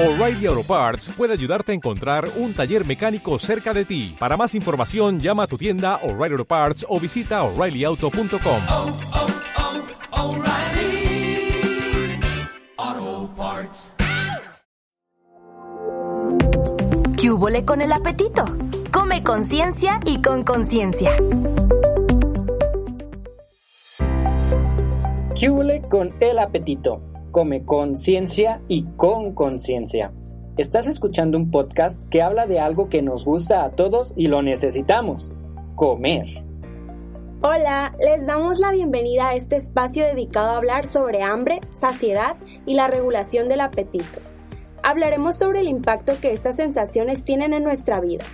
O'Reilly Auto Parts puede ayudarte a encontrar un taller mecánico cerca de ti. Para más información, llama a tu tienda O'Reilly Auto Parts o visita oreillyauto.com. oh, oh, O'Reilly Auto Parts. ¿Qué hubole con el apetito? Come con ciencia y con conciencia. ¿Qué hubole con el apetito? Come con ciencia y con conciencia. Estás escuchando un podcast que habla de algo que nos gusta a todos y lo necesitamos. Comer. Hola, les damos la bienvenida a este espacio dedicado a hablar sobre hambre, saciedad y la regulación del apetito. Hablaremos sobre el impacto que estas sensaciones tienen en nuestra vida.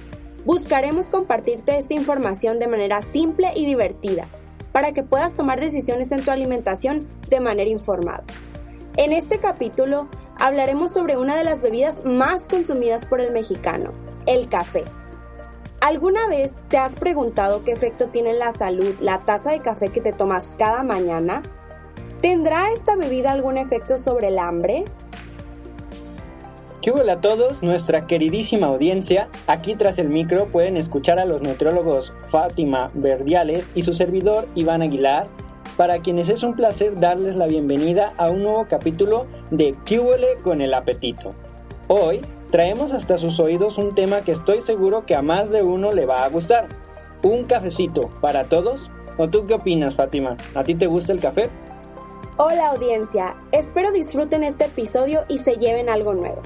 Buscaremos compartirte esta información de manera simple y divertida, para que puedas tomar decisiones en tu alimentación de manera informada. En este capítulo hablaremos sobre una de las bebidas más consumidas por el mexicano, el café. ¿Alguna vez te has preguntado qué efecto tiene en la salud la taza de café que te tomas cada mañana? ¿Tendrá esta bebida algún efecto sobre el hambre? ¿Qué hubo a todos? Nuestra queridísima audiencia. Aquí tras el micro pueden escuchar a los nutriólogos Fátima Verdiales y su servidor Iván Aguilar, para quienes es un placer darles la bienvenida a un nuevo capítulo de ¿Qué huele con el apetito? Hoy traemos hasta sus oídos un tema que estoy seguro que a más de uno le va a gustar. ¿Un cafecito para todos? ¿O tú qué opinas, Fátima? ¿A ti te gusta el café? Hola audiencia, espero disfruten este episodio y se lleven algo nuevo.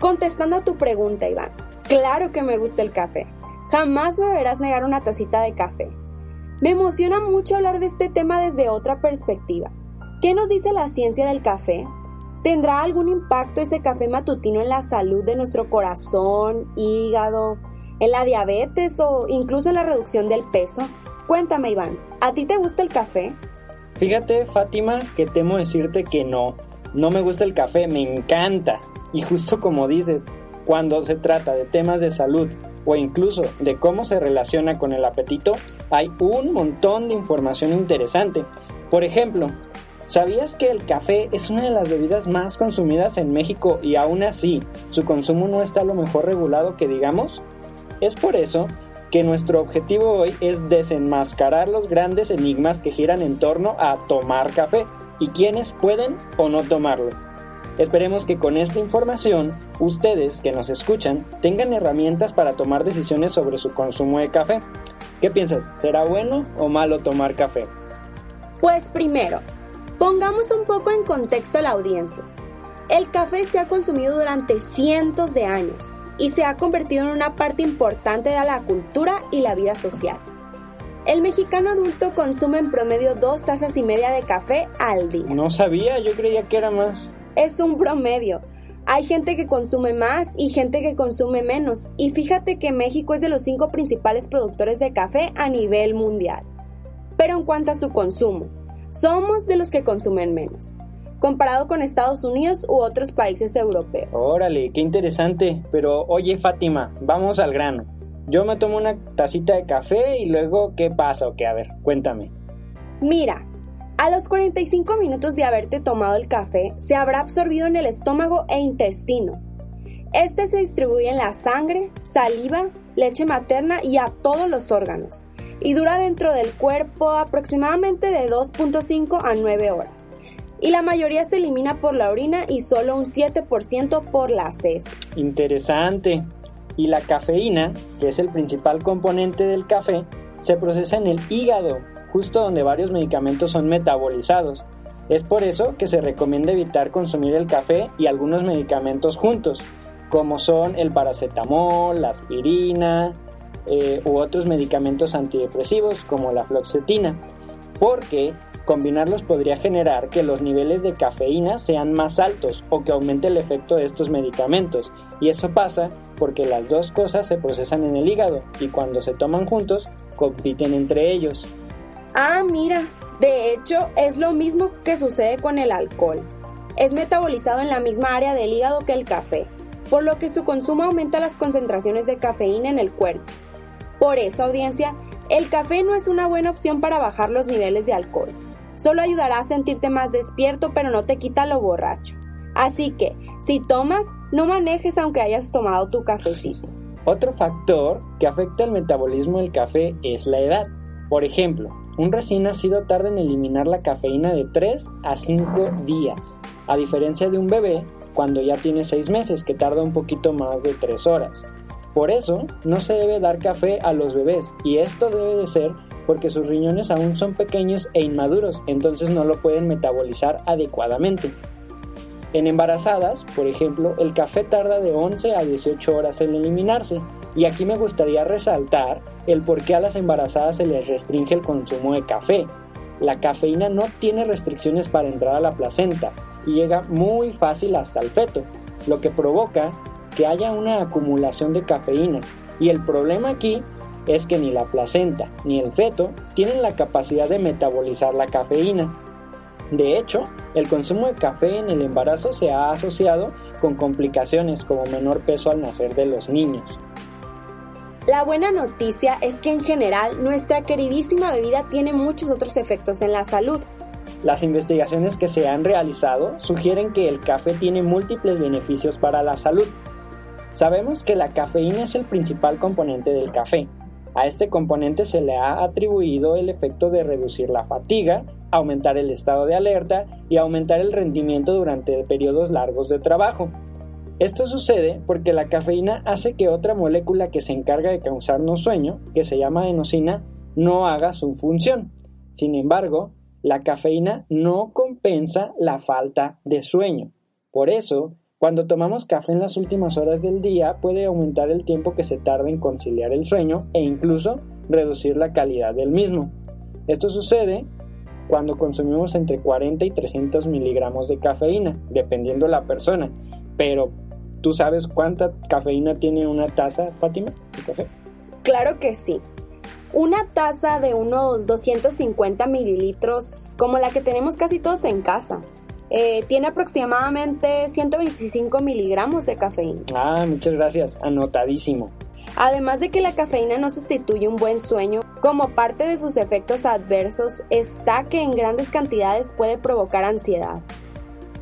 Contestando a tu pregunta, Iván, claro que me gusta el café. Jamás me verás negar una tacita de café. Me emociona mucho hablar de este tema desde otra perspectiva. ¿Qué nos dice la ciencia del café? ¿Tendrá algún impacto ese café matutino en la salud de nuestro corazón, hígado, en la diabetes o incluso en la reducción del peso? Cuéntame, Iván, ¿a ti te gusta el café? Fíjate, Fátima, que temo decirte que no. No me gusta el café, me encanta. Y justo como dices, cuando se trata de temas de salud o incluso de cómo se relaciona con el apetito, hay un montón de información interesante. Por ejemplo, ¿sabías que el café es una de las bebidas más consumidas en México y aún así su consumo no está lo mejor regulado que digamos? Es por eso que nuestro objetivo hoy es desenmascarar los grandes enigmas que giran en torno a tomar café y quienes pueden o no tomarlo. Esperemos que con esta información ustedes que nos escuchan tengan herramientas para tomar decisiones sobre su consumo de café. ¿Qué piensas? ¿Será bueno o malo tomar café? Pues primero, pongamos un poco en contexto a la audiencia. El café se ha consumido durante cientos de años y se ha convertido en una parte importante de la cultura y la vida social. El mexicano adulto consume en promedio dos tazas y media de café al día. No sabía, yo creía que era más. Es un promedio. Hay gente que consume más y gente que consume menos. Y fíjate que México es de los cinco principales productores de café a nivel mundial. Pero en cuanto a su consumo, somos de los que consumen menos, comparado con Estados Unidos u otros países europeos. Órale, qué interesante. Pero oye Fátima, vamos al grano. Yo me tomo una tacita de café y luego, ¿qué pasa o qué? A ver, cuéntame. Mira, a los 45 minutos de haberte tomado el café, se habrá absorbido en el estómago e intestino. Este se distribuye en la sangre, saliva, leche materna y a todos los órganos, y dura dentro del cuerpo aproximadamente de 2.5 a 9 horas. Y la mayoría se elimina por la orina y solo un 7% por las heces. Interesante. Y la cafeína, que es el principal componente del café, se procesa en el hígado, justo donde varios medicamentos son metabolizados. Es por eso que se recomienda evitar consumir el café y algunos medicamentos juntos, como son el paracetamol, la aspirina eh, u otros medicamentos antidepresivos como la fluoxetina, porque combinarlos podría generar que los niveles de cafeína sean más altos o que aumente el efecto de estos medicamentos. Y eso pasa porque las dos cosas se procesan en el hígado y cuando se toman juntos compiten entre ellos. Ah, mira, de hecho es lo mismo que sucede con el alcohol. Es metabolizado en la misma área del hígado que el café, por lo que su consumo aumenta las concentraciones de cafeína en el cuerpo. Por eso, audiencia, el café no es una buena opción para bajar los niveles de alcohol. Solo ayudará a sentirte más despierto, pero no te quita lo borracho. Así que, si tomas, no manejes aunque hayas tomado tu cafecito. Otro factor que afecta el metabolismo del café es la edad. Por ejemplo, un recién nacido tarda en eliminar la cafeína de 3 a 5 días, a diferencia de un bebé cuando ya tiene 6 meses que tarda un poquito más de 3 horas. Por eso, no se debe dar café a los bebés y esto debe de ser porque sus riñones aún son pequeños e inmaduros, entonces no lo pueden metabolizar adecuadamente. En embarazadas, por ejemplo, el café tarda de 11 a 18 horas en eliminarse. Y aquí me gustaría resaltar el por qué a las embarazadas se les restringe el consumo de café. La cafeína no tiene restricciones para entrar a la placenta y llega muy fácil hasta el feto, lo que provoca que haya una acumulación de cafeína. Y el problema aquí es que ni la placenta ni el feto tienen la capacidad de metabolizar la cafeína. De hecho, el consumo de café en el embarazo se ha asociado con complicaciones como menor peso al nacer de los niños. La buena noticia es que en general nuestra queridísima bebida tiene muchos otros efectos en la salud. Las investigaciones que se han realizado sugieren que el café tiene múltiples beneficios para la salud. Sabemos que la cafeína es el principal componente del café, a este componente se le ha atribuido el efecto de reducir la fatiga, aumentar el estado de alerta y aumentar el rendimiento durante periodos largos de trabajo. Esto sucede porque la cafeína hace que otra molécula que se encarga de causarnos sueño, que se llama enosina, no haga su función. Sin embargo, la cafeína no compensa la falta de sueño. Por eso, cuando tomamos café en las últimas horas del día puede aumentar el tiempo que se tarda en conciliar el sueño e incluso reducir la calidad del mismo. Esto sucede cuando consumimos entre 40 y 300 miligramos de cafeína, dependiendo la persona. Pero, ¿tú sabes cuánta cafeína tiene una taza, Fátima, de café? Claro que sí. Una taza de unos 250 mililitros, como la que tenemos casi todos en casa. Eh, tiene aproximadamente 125 miligramos de cafeína. Ah, muchas gracias, anotadísimo. Además de que la cafeína no sustituye un buen sueño, como parte de sus efectos adversos está que en grandes cantidades puede provocar ansiedad.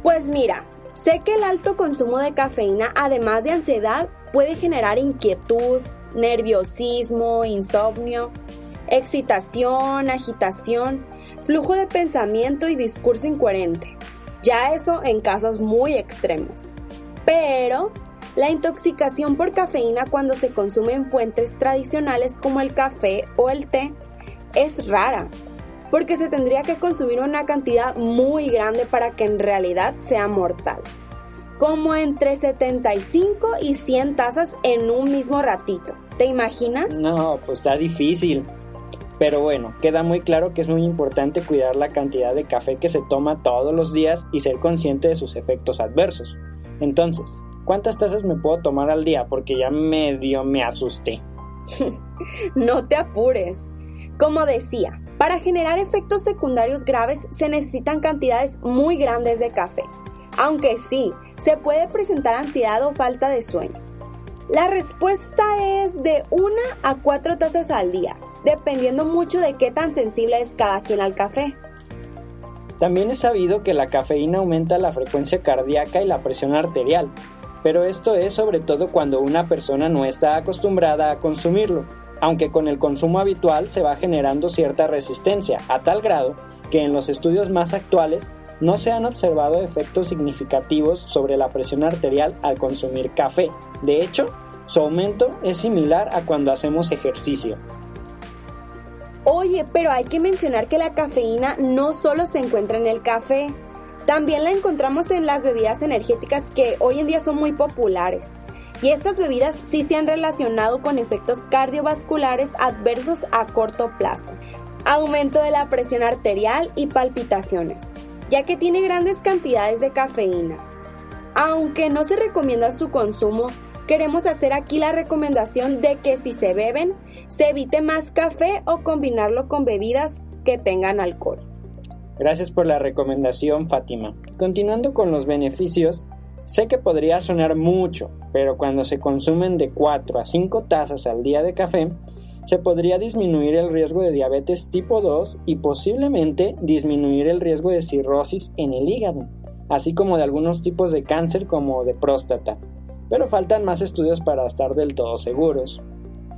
Pues mira, sé que el alto consumo de cafeína, además de ansiedad, puede generar inquietud, nerviosismo, insomnio, excitación, agitación, flujo de pensamiento y discurso incoherente. Ya eso en casos muy extremos. Pero la intoxicación por cafeína cuando se consume en fuentes tradicionales como el café o el té es rara, porque se tendría que consumir una cantidad muy grande para que en realidad sea mortal. Como entre 75 y 100 tazas en un mismo ratito. ¿Te imaginas? No, pues está difícil. Pero bueno, queda muy claro que es muy importante cuidar la cantidad de café que se toma todos los días y ser consciente de sus efectos adversos. Entonces, ¿cuántas tazas me puedo tomar al día? Porque ya medio me asusté. no te apures. Como decía, para generar efectos secundarios graves se necesitan cantidades muy grandes de café. Aunque sí, se puede presentar ansiedad o falta de sueño. La respuesta es de 1 a 4 tazas al día, dependiendo mucho de qué tan sensible es cada quien al café. También es sabido que la cafeína aumenta la frecuencia cardíaca y la presión arterial, pero esto es sobre todo cuando una persona no está acostumbrada a consumirlo, aunque con el consumo habitual se va generando cierta resistencia, a tal grado que en los estudios más actuales no se han observado efectos significativos sobre la presión arterial al consumir café. De hecho, su aumento es similar a cuando hacemos ejercicio. Oye, pero hay que mencionar que la cafeína no solo se encuentra en el café, también la encontramos en las bebidas energéticas que hoy en día son muy populares. Y estas bebidas sí se han relacionado con efectos cardiovasculares adversos a corto plazo, aumento de la presión arterial y palpitaciones, ya que tiene grandes cantidades de cafeína. Aunque no se recomienda su consumo, queremos hacer aquí la recomendación de que si se beben, se evite más café o combinarlo con bebidas que tengan alcohol. Gracias por la recomendación, Fátima. Continuando con los beneficios, sé que podría sonar mucho, pero cuando se consumen de 4 a 5 tazas al día de café, se podría disminuir el riesgo de diabetes tipo 2 y posiblemente disminuir el riesgo de cirrosis en el hígado. así como de algunos tipos de cáncer como de próstata. Pero faltan más estudios para estar del todo seguros.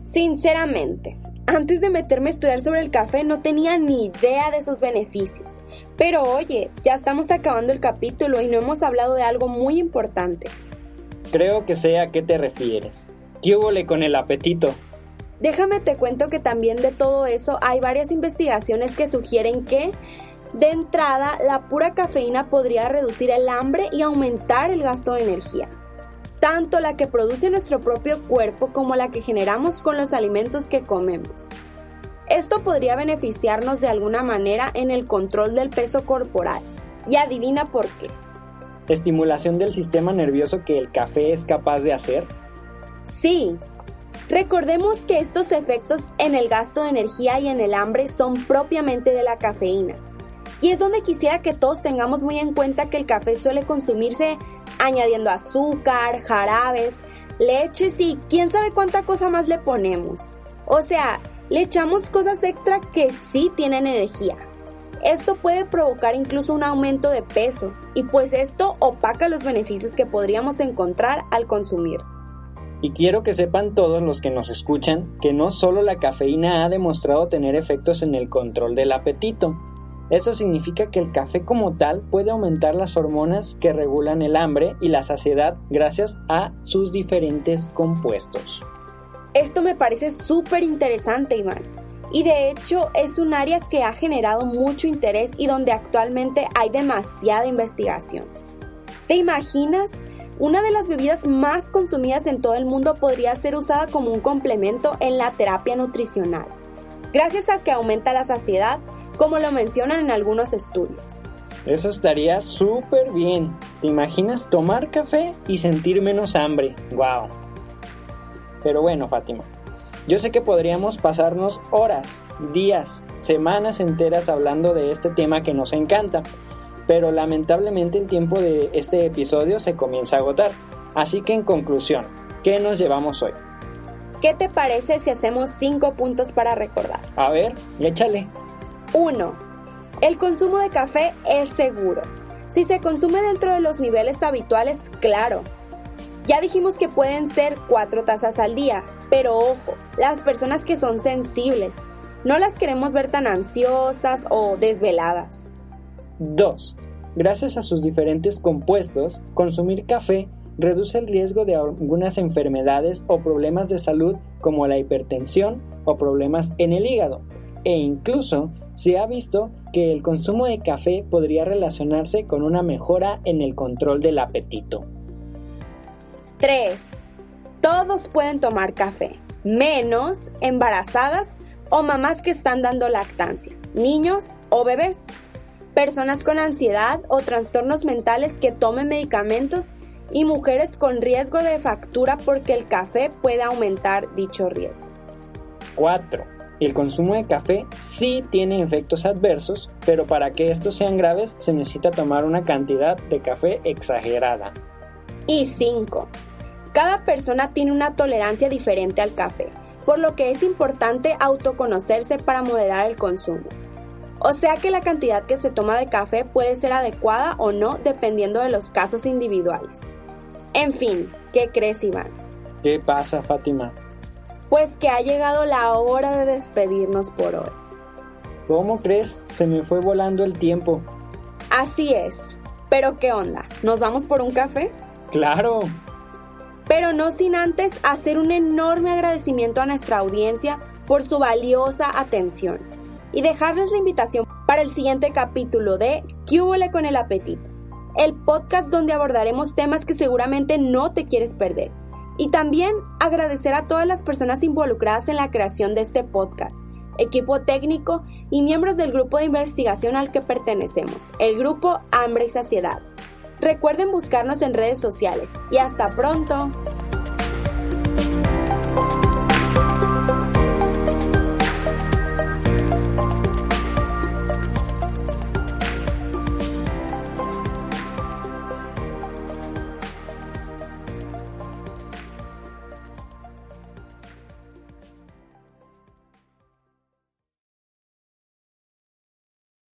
Sinceramente, antes de meterme a estudiar sobre el café no tenía ni idea de sus beneficios. Pero oye, ya estamos acabando el capítulo y no hemos hablado de algo muy importante. Creo que sé a qué te refieres. ¿Qué con el apetito? Déjame te cuento que también de todo eso hay varias investigaciones que sugieren que, de entrada, la pura cafeína podría reducir el hambre y aumentar el gasto de energía. Tanto la que produce nuestro propio cuerpo como la que generamos con los alimentos que comemos. Esto podría beneficiarnos de alguna manera en el control del peso corporal. Y adivina por qué. ¿Estimulación del sistema nervioso que el café es capaz de hacer? Sí, Recordemos que estos efectos en el gasto de energía y en el hambre son propiamente de la cafeína. Y es donde quisiera que todos tengamos muy en cuenta que el café suele consumirse añadiendo azúcar, jarabes, leches y quién sabe cuánta cosa más le ponemos. O sea, le echamos cosas extra que sí tienen energía. Esto puede provocar incluso un aumento de peso y pues esto opaca los beneficios que podríamos encontrar al consumir. Y quiero que sepan todos los que nos escuchan que no solo la cafeína ha demostrado tener efectos en el control del apetito. Eso significa que el café como tal puede aumentar las hormonas que regulan el hambre y la saciedad gracias a sus diferentes compuestos. Esto me parece súper interesante, Iván. Y de hecho es un área que ha generado mucho interés y donde actualmente hay demasiada investigación. ¿Te imaginas una de las bebidas más consumidas en todo el mundo podría ser usada como un complemento en la terapia nutricional, gracias a que aumenta la saciedad, como lo mencionan en algunos estudios. Eso estaría súper bien. ¿Te imaginas tomar café y sentir menos hambre? ¡Wow! Pero bueno, Fátima, yo sé que podríamos pasarnos horas, días, semanas enteras hablando de este tema que nos encanta, pero lamentablemente el tiempo de este episodio se comienza a agotar. Así que en conclusión, ¿qué nos llevamos hoy? ¿Qué te parece si hacemos 5 puntos para recordar? A ver, échale. 1. El consumo de café es seguro. Si se consume dentro de los niveles habituales, claro. Ya dijimos que pueden ser 4 tazas al día, pero ojo, las personas que son sensibles, no las queremos ver tan ansiosas o desveladas. 2. Gracias a sus diferentes compuestos, consumir café reduce el riesgo de algunas enfermedades o problemas de salud como la hipertensión o problemas en el hígado. E incluso se ha visto que el consumo de café podría relacionarse con una mejora en el control del apetito. 3. Todos pueden tomar café, menos embarazadas o mamás que están dando lactancia, niños o bebés personas con ansiedad o trastornos mentales que tomen medicamentos y mujeres con riesgo de factura porque el café puede aumentar dicho riesgo. 4. El consumo de café sí tiene efectos adversos, pero para que estos sean graves se necesita tomar una cantidad de café exagerada. Y 5. Cada persona tiene una tolerancia diferente al café, por lo que es importante autoconocerse para moderar el consumo. O sea que la cantidad que se toma de café puede ser adecuada o no dependiendo de los casos individuales. En fin, ¿qué crees Iván? ¿Qué pasa Fátima? Pues que ha llegado la hora de despedirnos por hoy. ¿Cómo crees? Se me fue volando el tiempo. Así es. Pero ¿qué onda? ¿Nos vamos por un café? Claro. Pero no sin antes hacer un enorme agradecimiento a nuestra audiencia por su valiosa atención y dejarles la invitación para el siguiente capítulo de ¿Qué con el apetito? El podcast donde abordaremos temas que seguramente no te quieres perder. Y también agradecer a todas las personas involucradas en la creación de este podcast, equipo técnico y miembros del grupo de investigación al que pertenecemos, el grupo Hambre y Saciedad. Recuerden buscarnos en redes sociales y hasta pronto.